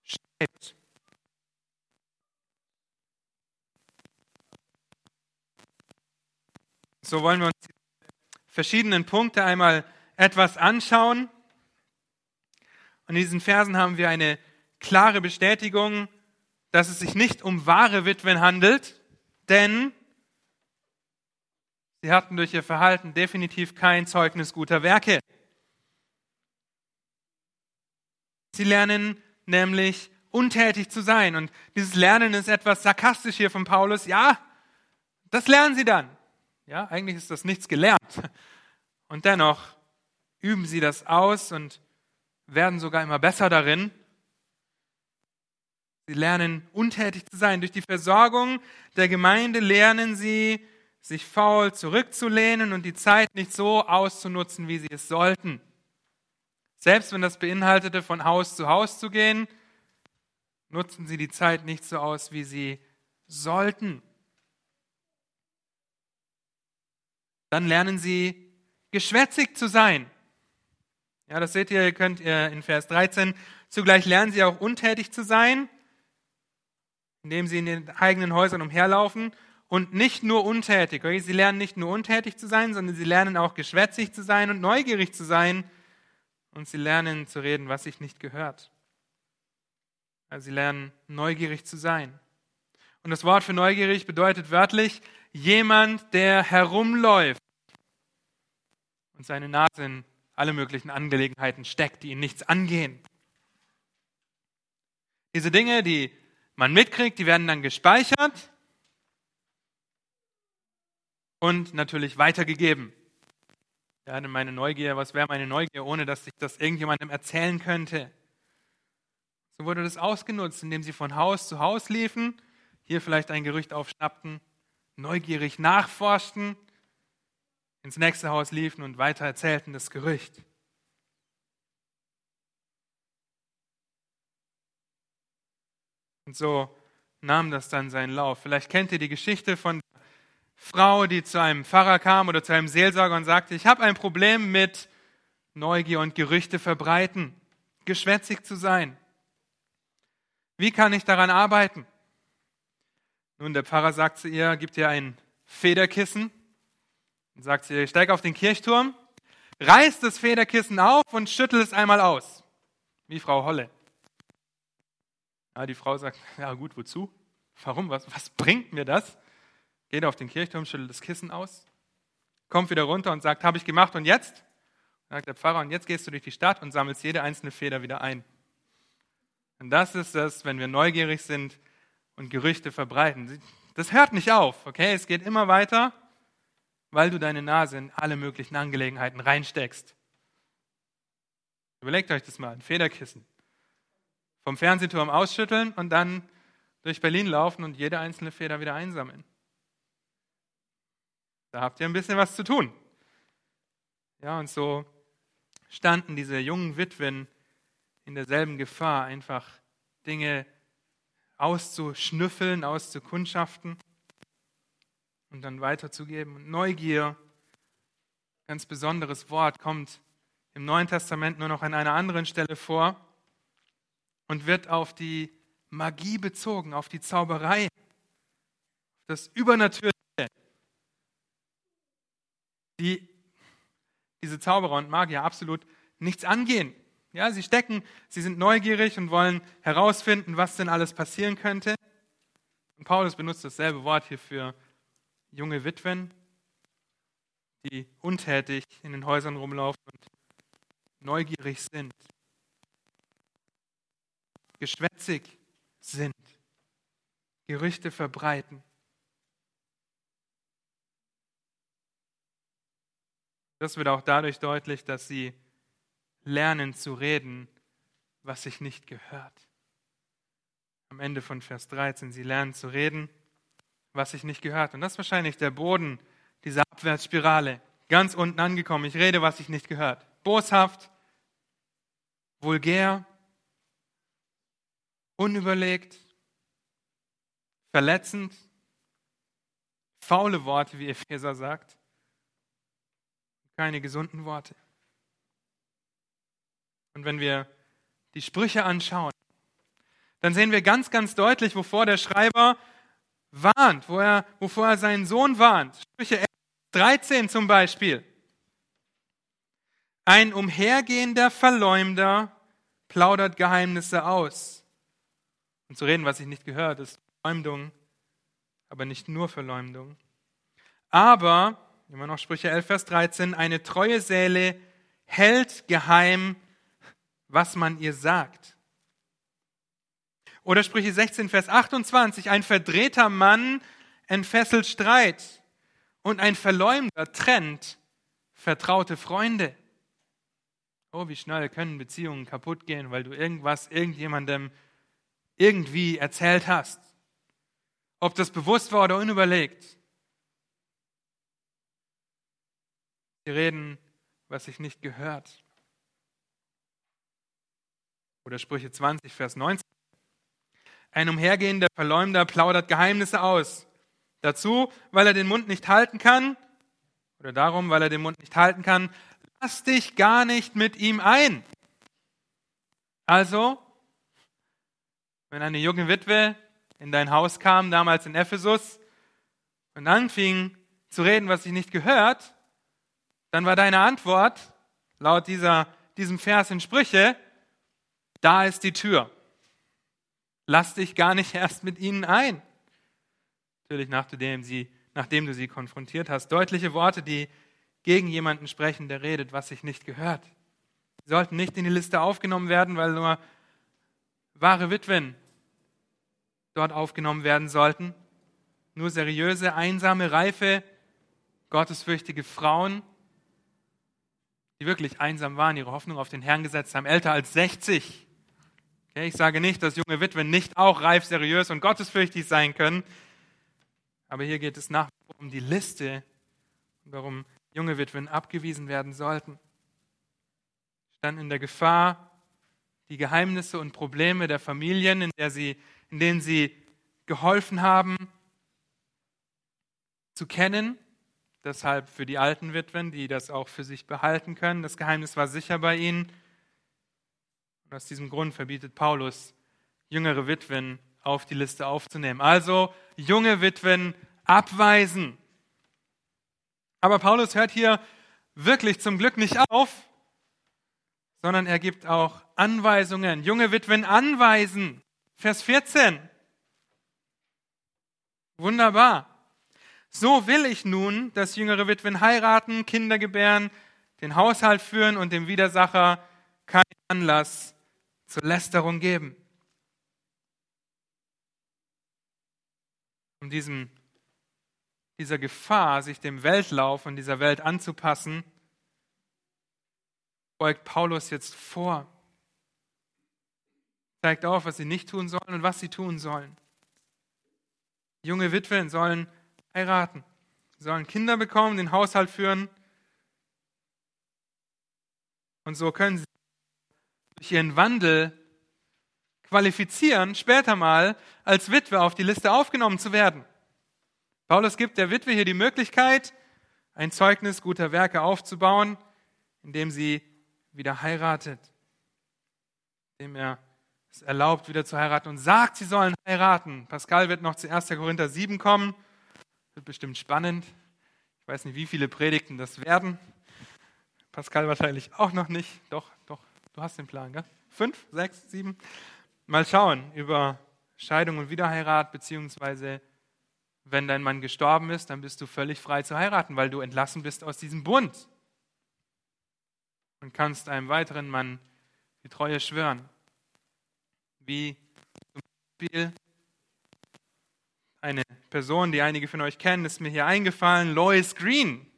schreibt. So wollen wir uns die verschiedenen Punkte einmal etwas anschauen. Und in diesen Versen haben wir eine klare Bestätigung, dass es sich nicht um wahre Witwen handelt, denn Sie hatten durch ihr Verhalten definitiv kein Zeugnis guter Werke. Sie lernen nämlich untätig zu sein. Und dieses Lernen ist etwas sarkastisch hier von Paulus. Ja, das lernen sie dann. Ja, eigentlich ist das nichts gelernt. Und dennoch üben sie das aus und werden sogar immer besser darin. Sie lernen untätig zu sein. Durch die Versorgung der Gemeinde lernen sie sich faul zurückzulehnen und die Zeit nicht so auszunutzen, wie sie es sollten. Selbst wenn das beinhaltete, von Haus zu Haus zu gehen, nutzen sie die Zeit nicht so aus, wie sie sollten. Dann lernen sie geschwätzig zu sein. Ja, das seht ihr, könnt ihr in Vers 13. Zugleich lernen sie auch untätig zu sein, indem sie in den eigenen Häusern umherlaufen und nicht nur untätig. Okay? Sie lernen nicht nur untätig zu sein, sondern sie lernen auch geschwätzig zu sein und neugierig zu sein. Und sie lernen zu reden, was sich nicht gehört. Also sie lernen neugierig zu sein. Und das Wort für neugierig bedeutet wörtlich jemand, der herumläuft und seine Nase in alle möglichen Angelegenheiten steckt, die ihn nichts angehen. Diese Dinge, die man mitkriegt, die werden dann gespeichert und natürlich weitergegeben. Ja, meine Neugier, was wäre meine Neugier, ohne dass ich das irgendjemandem erzählen könnte? So wurde das ausgenutzt, indem sie von Haus zu Haus liefen, hier vielleicht ein Gerücht aufschnappten, neugierig nachforschten, ins nächste Haus liefen und weiter erzählten das Gerücht. Und so nahm das dann seinen Lauf. Vielleicht kennt ihr die Geschichte von der Frau, die zu einem Pfarrer kam oder zu einem Seelsorger und sagte, ich habe ein Problem mit Neugier und Gerüchte verbreiten, geschwätzig zu sein. Wie kann ich daran arbeiten? Nun, der Pfarrer sagt zu ihr, gibt ihr ein Federkissen und sagt zu ihr, steig auf den Kirchturm, reiß das Federkissen auf und schüttel es einmal aus. Wie Frau Holle. Ja, die Frau sagt, ja gut, wozu? Warum? Was, was bringt mir das? Geht auf den Kirchturm, schüttelt das Kissen aus, kommt wieder runter und sagt, habe ich gemacht und jetzt? Sagt der Pfarrer, und jetzt gehst du durch die Stadt und sammelst jede einzelne Feder wieder ein. Und das ist es, wenn wir neugierig sind und Gerüchte verbreiten. Das hört nicht auf, okay? Es geht immer weiter, weil du deine Nase in alle möglichen Angelegenheiten reinsteckst. Überlegt euch das mal, ein Federkissen vom Fernsehturm ausschütteln und dann durch Berlin laufen und jede einzelne Feder wieder einsammeln. Da habt ihr ein bisschen was zu tun. Ja, und so standen diese jungen Witwen in derselben Gefahr, einfach Dinge auszuschnüffeln, auszukundschaften und dann weiterzugeben. Neugier, ganz besonderes Wort, kommt im Neuen Testament nur noch an einer anderen Stelle vor und wird auf die Magie bezogen, auf die Zauberei, das Übernatürliche. Die diese Zauberer und Magier absolut nichts angehen. Ja, sie stecken, sie sind neugierig und wollen herausfinden, was denn alles passieren könnte. Und Paulus benutzt dasselbe Wort hier für junge Witwen, die untätig in den Häusern rumlaufen und neugierig sind geschwätzig sind, Gerüchte verbreiten. Das wird auch dadurch deutlich, dass sie lernen zu reden, was sich nicht gehört. Am Ende von Vers 13, sie lernen zu reden, was sich nicht gehört. Und das ist wahrscheinlich der Boden dieser Abwärtsspirale. Ganz unten angekommen. Ich rede, was sich nicht gehört. Boshaft, vulgär, unüberlegt, verletzend, faule Worte, wie Epheser sagt, keine gesunden Worte. Und wenn wir die Sprüche anschauen, dann sehen wir ganz, ganz deutlich, wovor der Schreiber warnt, wo er, wovor er seinen Sohn warnt. Sprüche 13 zum Beispiel. Ein umhergehender Verleumder plaudert Geheimnisse aus. Und zu reden, was ich nicht gehört, ist Verleumdung, aber nicht nur Verleumdung. Aber, immer noch Sprüche 11, Vers 13, eine treue Seele hält geheim, was man ihr sagt. Oder Sprüche 16, Vers 28, ein verdrehter Mann entfesselt Streit und ein Verleumder trennt vertraute Freunde. Oh, wie schnell können Beziehungen kaputt gehen, weil du irgendwas irgendjemandem irgendwie erzählt hast. Ob das bewusst war oder unüberlegt. Sie reden, was sich nicht gehört. Oder Sprüche 20, Vers 19. Ein umhergehender Verleumder plaudert Geheimnisse aus. Dazu, weil er den Mund nicht halten kann, oder darum, weil er den Mund nicht halten kann, lass dich gar nicht mit ihm ein. Also wenn eine junge Witwe in dein Haus kam, damals in Ephesus, und anfing zu reden, was sich nicht gehört, dann war deine Antwort, laut dieser, diesem Vers in Sprüche, da ist die Tür. Lass dich gar nicht erst mit ihnen ein. Natürlich, nachdem, sie, nachdem du sie konfrontiert hast. Deutliche Worte, die gegen jemanden sprechen, der redet, was sich nicht gehört. Sie sollten nicht in die Liste aufgenommen werden, weil nur wahre Witwen dort aufgenommen werden sollten. Nur seriöse, einsame, reife, gottesfürchtige Frauen, die wirklich einsam waren, ihre Hoffnung auf den Herrn gesetzt haben, älter als 60. Okay, ich sage nicht, dass junge Witwen nicht auch reif, seriös und gottesfürchtig sein können, aber hier geht es nach um die Liste, warum junge Witwen abgewiesen werden sollten. Standen in der Gefahr, die Geheimnisse und Probleme der Familien, in der sie in denen sie geholfen haben, zu kennen. Deshalb für die alten Witwen, die das auch für sich behalten können. Das Geheimnis war sicher bei ihnen. Und aus diesem Grund verbietet Paulus, jüngere Witwen auf die Liste aufzunehmen. Also junge Witwen abweisen. Aber Paulus hört hier wirklich zum Glück nicht auf, sondern er gibt auch Anweisungen. Junge Witwen anweisen. Vers 14. Wunderbar. So will ich nun, dass jüngere Witwen heiraten, Kinder gebären, den Haushalt führen und dem Widersacher keinen Anlass zur Lästerung geben. Um diesem, dieser Gefahr, sich dem Weltlauf und dieser Welt anzupassen, beugt Paulus jetzt vor. Zeigt auf, was sie nicht tun sollen und was sie tun sollen. Junge Witwen sollen heiraten. Sollen Kinder bekommen, den Haushalt führen. Und so können sie durch ihren Wandel qualifizieren, später mal als Witwe auf die Liste aufgenommen zu werden. Paulus gibt der Witwe hier die Möglichkeit, ein Zeugnis guter Werke aufzubauen, indem sie wieder heiratet, indem er es erlaubt, wieder zu heiraten und sagt, sie sollen heiraten. Pascal wird noch zu 1. Korinther 7 kommen. Wird bestimmt spannend. Ich weiß nicht, wie viele Predigten das werden. Pascal wahrscheinlich auch noch nicht. Doch, doch, du hast den Plan, gell? Fünf, sechs, sieben. Mal schauen über Scheidung und Wiederheirat, beziehungsweise wenn dein Mann gestorben ist, dann bist du völlig frei zu heiraten, weil du entlassen bist aus diesem Bund. Und kannst einem weiteren Mann die Treue schwören. Wie zum Beispiel eine Person, die einige von euch kennen, ist mir hier eingefallen, Lois Green,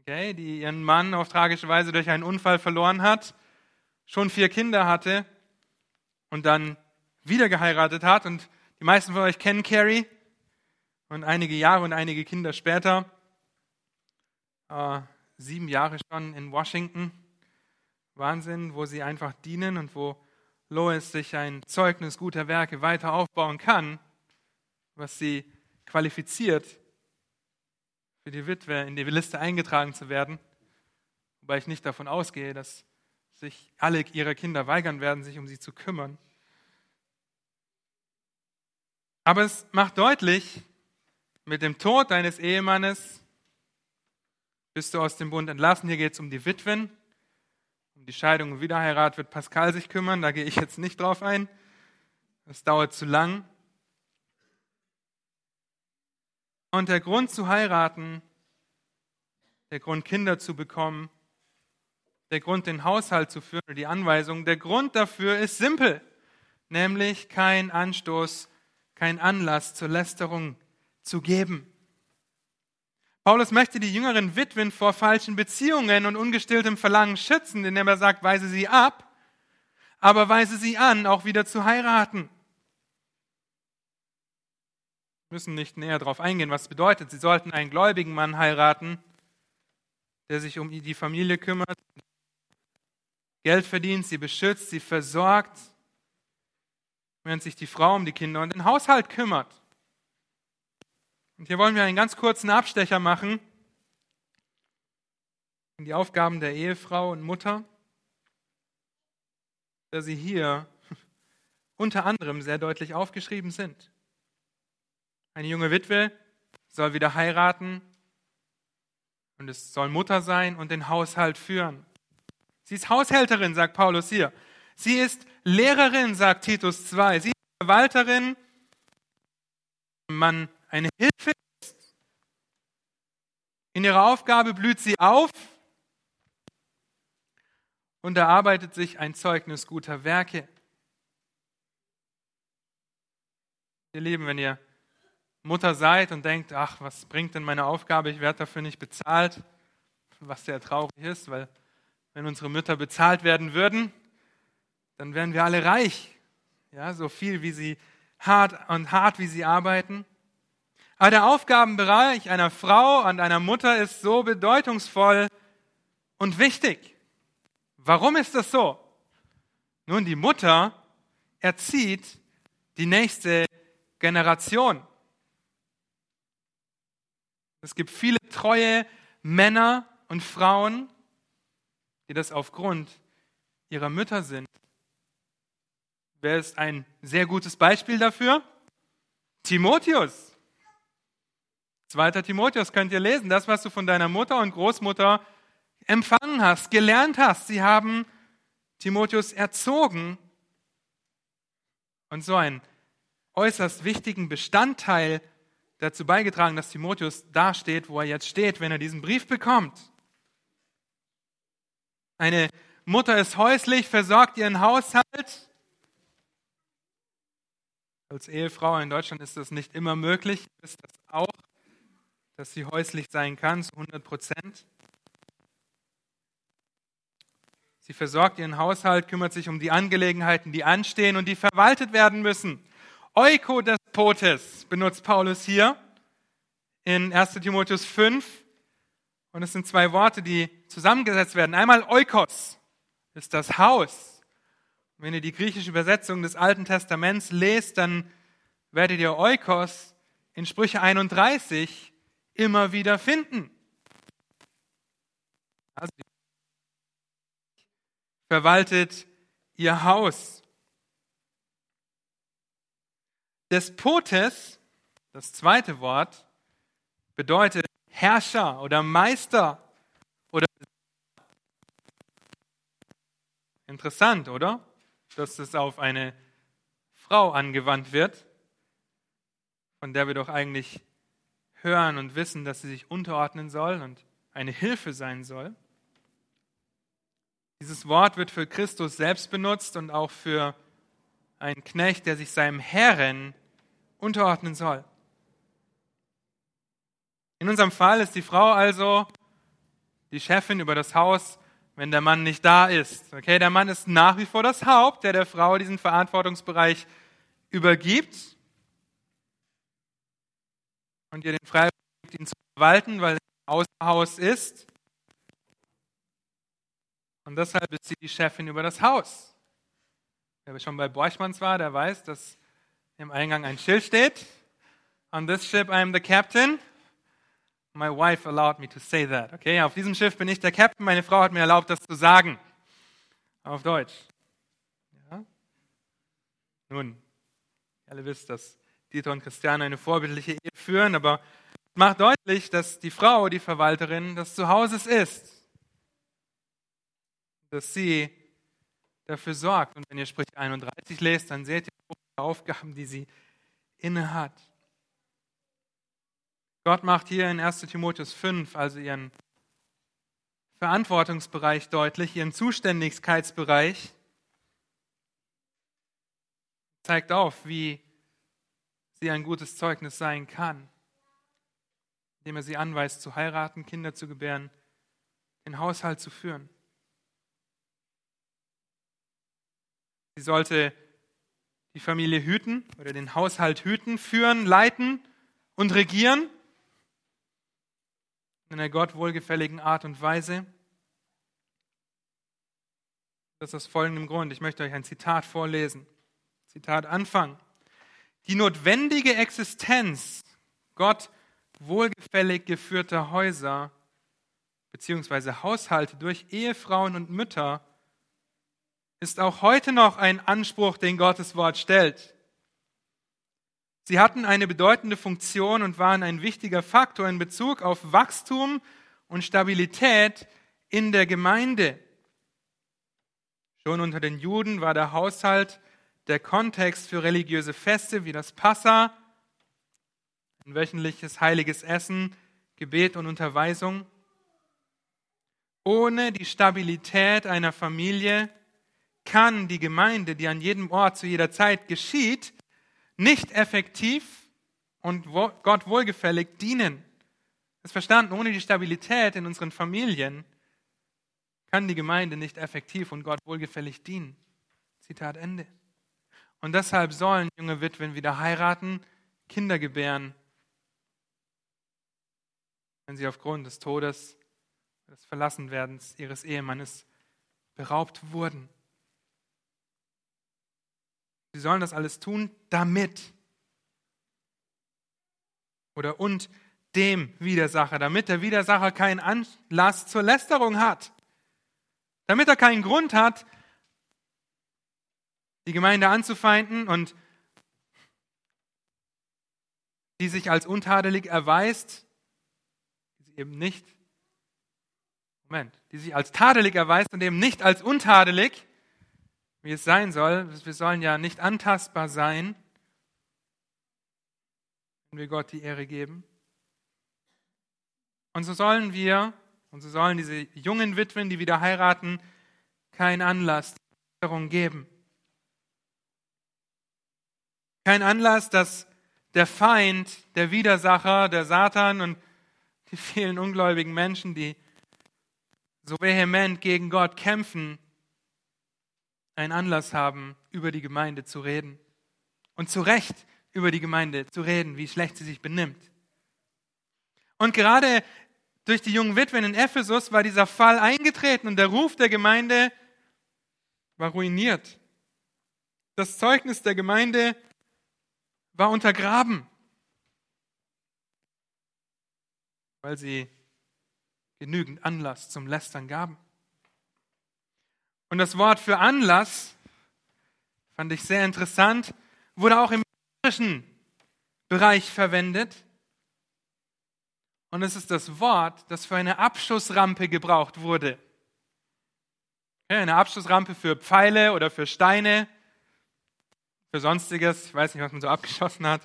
okay, die ihren Mann auf tragische Weise durch einen Unfall verloren hat, schon vier Kinder hatte und dann wieder geheiratet hat. Und die meisten von euch kennen Carrie. Und einige Jahre und einige Kinder später, äh, sieben Jahre schon in Washington, Wahnsinn, wo sie einfach dienen und wo Lois sich ein Zeugnis guter Werke weiter aufbauen kann was sie qualifiziert, für die Witwe in die Liste eingetragen zu werden. Wobei ich nicht davon ausgehe, dass sich alle ihrer Kinder weigern werden, sich um sie zu kümmern. Aber es macht deutlich, mit dem Tod deines Ehemannes bist du aus dem Bund entlassen. Hier geht es um die Witwen. Um die Scheidung und Wiederheirat wird Pascal sich kümmern. Da gehe ich jetzt nicht drauf ein. Das dauert zu lang. Und der Grund zu heiraten, der Grund Kinder zu bekommen, der Grund den Haushalt zu führen, die Anweisung, der Grund dafür ist simpel, nämlich kein Anstoß, kein Anlass zur Lästerung zu geben. Paulus möchte die jüngeren Witwen vor falschen Beziehungen und ungestilltem Verlangen schützen, indem er sagt, weise sie ab, aber weise sie an, auch wieder zu heiraten müssen nicht näher darauf eingehen, was es bedeutet. Sie sollten einen gläubigen Mann heiraten, der sich um die Familie kümmert, Geld verdient, sie beschützt, sie versorgt, während sich die Frau um die Kinder und den Haushalt kümmert. Und hier wollen wir einen ganz kurzen Abstecher machen in die Aufgaben der Ehefrau und Mutter, da sie hier unter anderem sehr deutlich aufgeschrieben sind. Eine junge Witwe soll wieder heiraten und es soll Mutter sein und den Haushalt führen. Sie ist Haushälterin, sagt Paulus hier. Sie ist Lehrerin, sagt Titus 2. Sie ist Verwalterin, man eine Hilfe ist. In ihrer Aufgabe blüht sie auf und erarbeitet sich ein Zeugnis guter Werke. Ihr Lieben, wenn ihr Mutter seid und denkt, ach, was bringt denn meine Aufgabe, ich werde dafür nicht bezahlt, was sehr traurig ist, weil wenn unsere Mütter bezahlt werden würden, dann wären wir alle reich. Ja, so viel wie sie hart und hart wie sie arbeiten. Aber der Aufgabenbereich einer Frau und einer Mutter ist so bedeutungsvoll und wichtig. Warum ist das so? Nun, die Mutter erzieht die nächste Generation. Es gibt viele treue Männer und Frauen, die das aufgrund ihrer Mütter sind. Wer ist ein sehr gutes Beispiel dafür? Timotheus. Zweiter Timotheus könnt ihr lesen, das, was du von deiner Mutter und Großmutter empfangen hast, gelernt hast. Sie haben Timotheus erzogen und so einen äußerst wichtigen Bestandteil dazu beigetragen, dass Timotheus da steht, wo er jetzt steht, wenn er diesen Brief bekommt. Eine Mutter ist häuslich, versorgt ihren Haushalt. Als Ehefrau in Deutschland ist das nicht immer möglich, ist das auch, dass sie häuslich sein kann, zu 100 Prozent. Sie versorgt ihren Haushalt, kümmert sich um die Angelegenheiten, die anstehen und die verwaltet werden müssen. Oikodespotes benutzt Paulus hier in 1 Timotheus 5. Und es sind zwei Worte, die zusammengesetzt werden. Einmal Oikos ist das Haus. Wenn ihr die griechische Übersetzung des Alten Testaments lest, dann werdet ihr Oikos in Sprüche 31 immer wieder finden. Also verwaltet ihr Haus. Despotes, das zweite Wort, bedeutet Herrscher oder Meister oder Interessant, oder? Dass es auf eine Frau angewandt wird, von der wir doch eigentlich hören und wissen, dass sie sich unterordnen soll und eine Hilfe sein soll. Dieses Wort wird für Christus selbst benutzt und auch für einen Knecht, der sich seinem Herren unterordnen soll. In unserem Fall ist die Frau also die Chefin über das Haus, wenn der Mann nicht da ist. Okay, der Mann ist nach wie vor das Haupt, der der Frau diesen Verantwortungsbereich übergibt und ihr den Freiheit gibt, ihn zu verwalten, weil er außer Haus ist. Und deshalb ist sie die Chefin über das Haus. Wer schon bei Borchmanns war, der weiß, dass im Eingang ein Schild steht. On this ship I am the captain. My wife allowed me to say that. Okay, auf diesem Schiff bin ich der Captain. Meine Frau hat mir erlaubt, das zu sagen. Auf Deutsch. Ja? Nun, ihr alle wisst, dass Dieter und Christiane eine vorbildliche Ehe führen, aber macht deutlich, dass die Frau, die Verwalterin, des Zuhauses ist dass sie dafür sorgt. Und wenn ihr Sprüche 31 lest, dann seht ihr die Aufgaben, die sie innehat. Gott macht hier in 1 Timotheus 5 also ihren Verantwortungsbereich deutlich, ihren Zuständigkeitsbereich, zeigt auf, wie sie ein gutes Zeugnis sein kann, indem er sie anweist, zu heiraten, Kinder zu gebären, den Haushalt zu führen. Sie sollte die Familie hüten oder den Haushalt hüten, führen, leiten und regieren in einer Gott wohlgefälligen Art und Weise. Das ist aus folgendem Grund. Ich möchte euch ein Zitat vorlesen. Zitat Anfang. Die notwendige Existenz Gott wohlgefällig geführter Häuser bzw. Haushalte durch Ehefrauen und Mütter ist auch heute noch ein Anspruch, den Gottes Wort stellt. Sie hatten eine bedeutende Funktion und waren ein wichtiger Faktor in Bezug auf Wachstum und Stabilität in der Gemeinde. Schon unter den Juden war der Haushalt der Kontext für religiöse Feste wie das Passa, ein wöchentliches heiliges Essen, Gebet und Unterweisung. Ohne die Stabilität einer Familie kann die Gemeinde, die an jedem Ort zu jeder Zeit geschieht, nicht effektiv und Gott wohlgefällig dienen. Das verstanden, ohne die Stabilität in unseren Familien kann die Gemeinde nicht effektiv und Gott wohlgefällig dienen. Zitat Ende. Und deshalb sollen junge Witwen wieder heiraten, Kinder gebären, wenn sie aufgrund des Todes, des Verlassenwerdens ihres Ehemannes beraubt wurden. Sie sollen das alles tun, damit oder und dem Widersacher, damit der Widersacher keinen Anlass zur Lästerung hat, damit er keinen Grund hat, die Gemeinde anzufeinden und die sich als untadelig erweist, eben nicht, Moment, die sich als tadelig erweist und eben nicht als untadelig, wie es sein soll. Wir sollen ja nicht antastbar sein, wenn wir Gott die Ehre geben. Und so sollen wir, und so sollen diese jungen Witwen, die wieder heiraten, keinen Anlass darum geben. Kein Anlass, dass der Feind, der Widersacher, der Satan und die vielen ungläubigen Menschen, die so vehement gegen Gott kämpfen, einen Anlass haben, über die Gemeinde zu reden. Und zu Recht über die Gemeinde zu reden, wie schlecht sie sich benimmt. Und gerade durch die jungen Witwen in Ephesus war dieser Fall eingetreten und der Ruf der Gemeinde war ruiniert. Das Zeugnis der Gemeinde war untergraben, weil sie genügend Anlass zum Lästern gaben. Und das Wort für Anlass fand ich sehr interessant, wurde auch im historischen Bereich verwendet. Und es ist das Wort, das für eine Abschussrampe gebraucht wurde. eine Abschussrampe für Pfeile oder für Steine, für sonstiges, ich weiß nicht, was man so abgeschossen hat,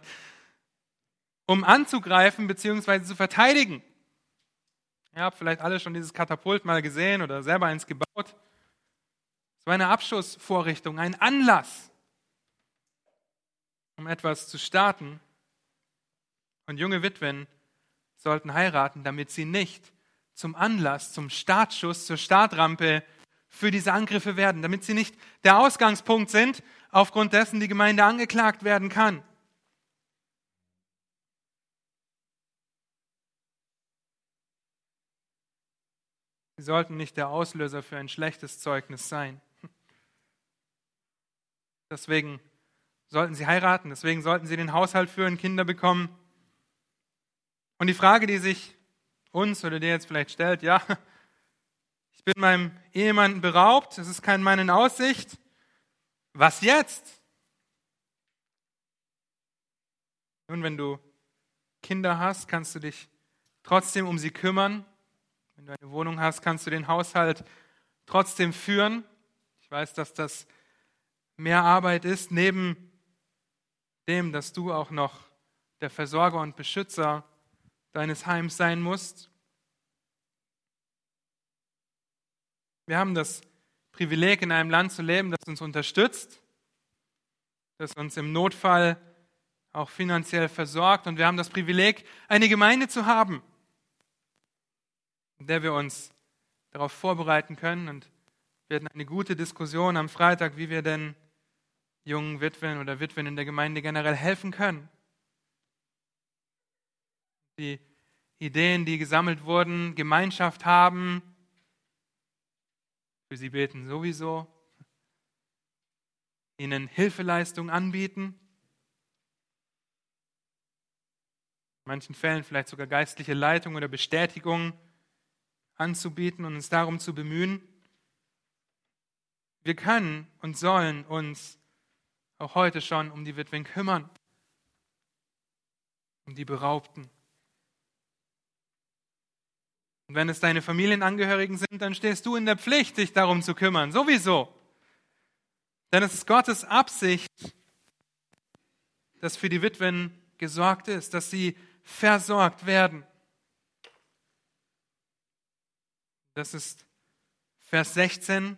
um anzugreifen bzw. zu verteidigen. Ihr habt vielleicht alle schon dieses Katapult mal gesehen oder selber eins gebaut. Es war eine Abschussvorrichtung, ein Anlass, um etwas zu starten. Und junge Witwen sollten heiraten, damit sie nicht zum Anlass, zum Startschuss, zur Startrampe für diese Angriffe werden, damit sie nicht der Ausgangspunkt sind, aufgrund dessen die Gemeinde angeklagt werden kann. Sie sollten nicht der Auslöser für ein schlechtes Zeugnis sein. Deswegen sollten sie heiraten, deswegen sollten sie den Haushalt führen, Kinder bekommen. Und die Frage, die sich uns oder dir jetzt vielleicht stellt, ja, ich bin meinem Ehemann beraubt, es ist kein Mann in Aussicht. Was jetzt? Nun, wenn du Kinder hast, kannst du dich trotzdem um sie kümmern. Wenn du eine Wohnung hast, kannst du den Haushalt trotzdem führen. Ich weiß, dass das mehr Arbeit ist, neben dem, dass du auch noch der Versorger und Beschützer deines Heims sein musst. Wir haben das Privileg, in einem Land zu leben, das uns unterstützt, das uns im Notfall auch finanziell versorgt. Und wir haben das Privileg, eine Gemeinde zu haben, in der wir uns darauf vorbereiten können. Und wir hatten eine gute Diskussion am Freitag, wie wir denn jungen Witwen oder Witwen in der Gemeinde generell helfen können. Die Ideen, die gesammelt wurden, Gemeinschaft haben, für sie beten sowieso, ihnen Hilfeleistung anbieten, in manchen Fällen vielleicht sogar geistliche Leitung oder Bestätigung anzubieten und uns darum zu bemühen. Wir können und sollen uns auch heute schon um die Witwen kümmern, um die Beraubten. Und wenn es deine Familienangehörigen sind, dann stehst du in der Pflicht, dich darum zu kümmern, sowieso. Denn es ist Gottes Absicht, dass für die Witwen gesorgt ist, dass sie versorgt werden. Das ist Vers 16.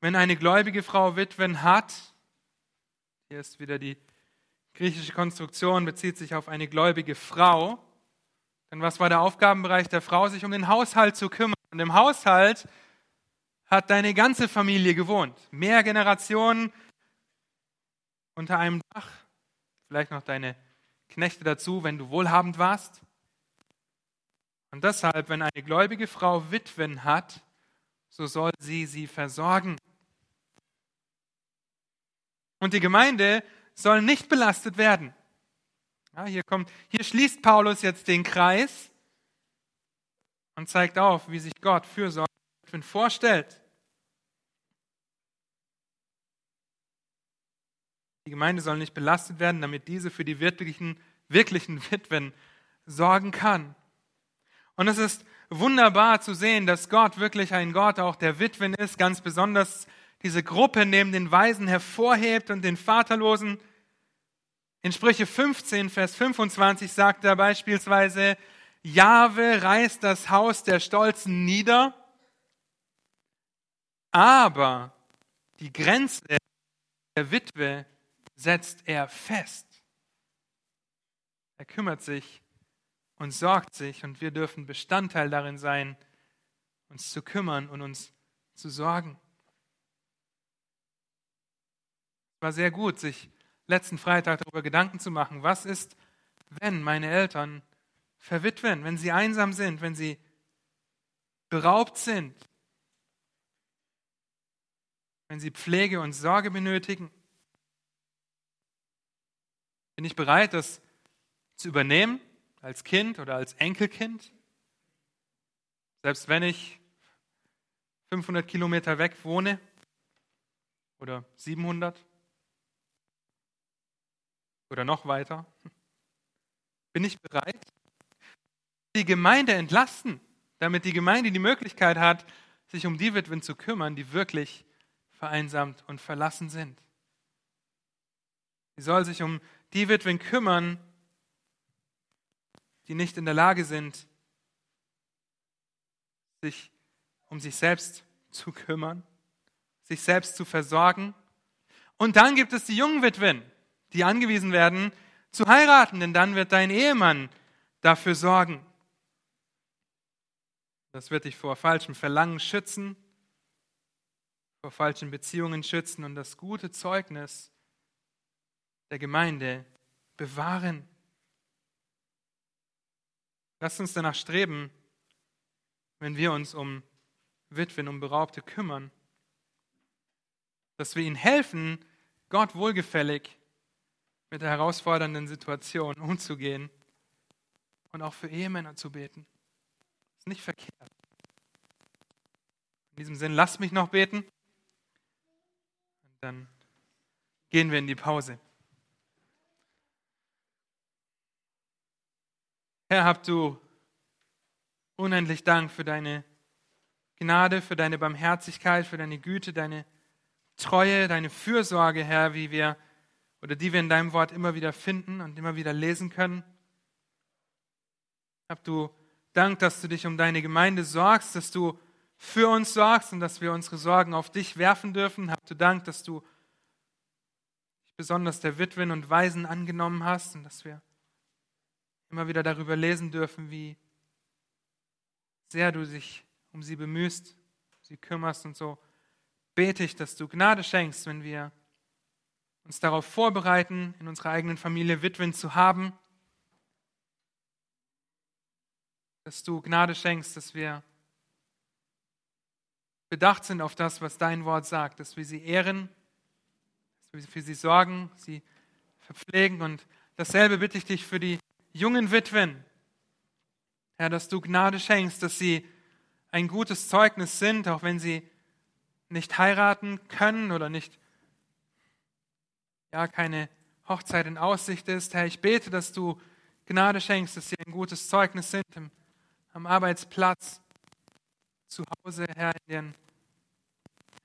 Wenn eine gläubige Frau Witwen hat, hier ist wieder die griechische Konstruktion, bezieht sich auf eine gläubige Frau. Denn was war der Aufgabenbereich der Frau? Sich um den Haushalt zu kümmern. Und im Haushalt hat deine ganze Familie gewohnt. Mehr Generationen unter einem Dach. Vielleicht noch deine Knechte dazu, wenn du wohlhabend warst. Und deshalb, wenn eine gläubige Frau Witwen hat, so soll sie sie versorgen. Und die Gemeinde soll nicht belastet werden. Ja, hier, kommt, hier schließt Paulus jetzt den Kreis und zeigt auf, wie sich Gott Fürsorge vorstellt. Die Gemeinde soll nicht belastet werden, damit diese für die wirklichen, wirklichen Witwen sorgen kann. Und es ist wunderbar zu sehen, dass Gott wirklich ein Gott auch der Witwen ist, ganz besonders diese Gruppe neben den Weisen hervorhebt und den Vaterlosen. In Sprüche 15, Vers 25 sagt er beispielsweise, Jahwe reißt das Haus der Stolzen nieder, aber die Grenze der Witwe setzt er fest. Er kümmert sich und sorgt sich und wir dürfen Bestandteil darin sein, uns zu kümmern und uns zu sorgen. Es war sehr gut, sich letzten Freitag darüber Gedanken zu machen, was ist, wenn meine Eltern verwitwen, wenn sie einsam sind, wenn sie beraubt sind, wenn sie Pflege und Sorge benötigen. Bin ich bereit, das zu übernehmen als Kind oder als Enkelkind? Selbst wenn ich 500 Kilometer weg wohne oder 700 oder noch weiter? Bin ich bereit? Die Gemeinde entlasten, damit die Gemeinde die Möglichkeit hat, sich um die Witwen zu kümmern, die wirklich vereinsamt und verlassen sind. Sie soll sich um die Witwen kümmern, die nicht in der Lage sind, sich um sich selbst zu kümmern, sich selbst zu versorgen. Und dann gibt es die jungen Witwen, die angewiesen werden, zu heiraten, denn dann wird dein Ehemann dafür sorgen. Das wird dich vor falschem Verlangen schützen, vor falschen Beziehungen schützen und das gute Zeugnis der Gemeinde bewahren. Lasst uns danach streben, wenn wir uns um Witwen, um Beraubte kümmern, dass wir ihnen helfen, Gott wohlgefällig mit der herausfordernden Situation umzugehen und auch für Ehemänner zu beten. Ist nicht verkehrt. In diesem Sinn, lasst mich noch beten. Und dann gehen wir in die Pause. Herr, habt du unendlich Dank für deine Gnade, für deine Barmherzigkeit, für deine Güte, deine Treue, deine Fürsorge, Herr, wie wir oder die wir in deinem Wort immer wieder finden und immer wieder lesen können. Hab du Dank, dass du dich um deine Gemeinde sorgst, dass du für uns sorgst und dass wir unsere Sorgen auf dich werfen dürfen. Hab du Dank, dass du dich besonders der Witwen und Waisen angenommen hast und dass wir immer wieder darüber lesen dürfen, wie sehr du dich um sie bemühst, sie kümmerst und so bete ich, dass du Gnade schenkst, wenn wir uns darauf vorbereiten, in unserer eigenen Familie Witwen zu haben, dass du Gnade schenkst, dass wir bedacht sind auf das, was dein Wort sagt, dass wir sie ehren, dass wir für sie sorgen, sie verpflegen. Und dasselbe bitte ich dich für die jungen Witwen, Herr, dass du Gnade schenkst, dass sie ein gutes Zeugnis sind, auch wenn sie nicht heiraten können oder nicht, ja, keine Hochzeit in Aussicht ist. Herr, ich bete, dass du Gnade schenkst, dass sie ein gutes Zeugnis sind im, am Arbeitsplatz, zu Hause, Herr, in, den,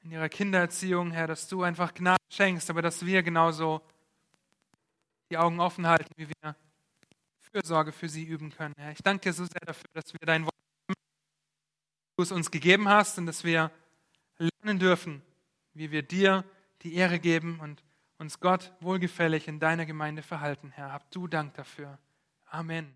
in ihrer Kindererziehung, Herr, dass du einfach Gnade schenkst, aber dass wir genauso die Augen offen halten, wie wir Fürsorge für sie üben können. Herr, ich danke dir so sehr dafür, dass wir dein Wort du es uns gegeben hast und dass wir lernen dürfen, wie wir dir die Ehre geben und uns Gott wohlgefällig in deiner Gemeinde verhalten. Herr, hab du Dank dafür. Amen.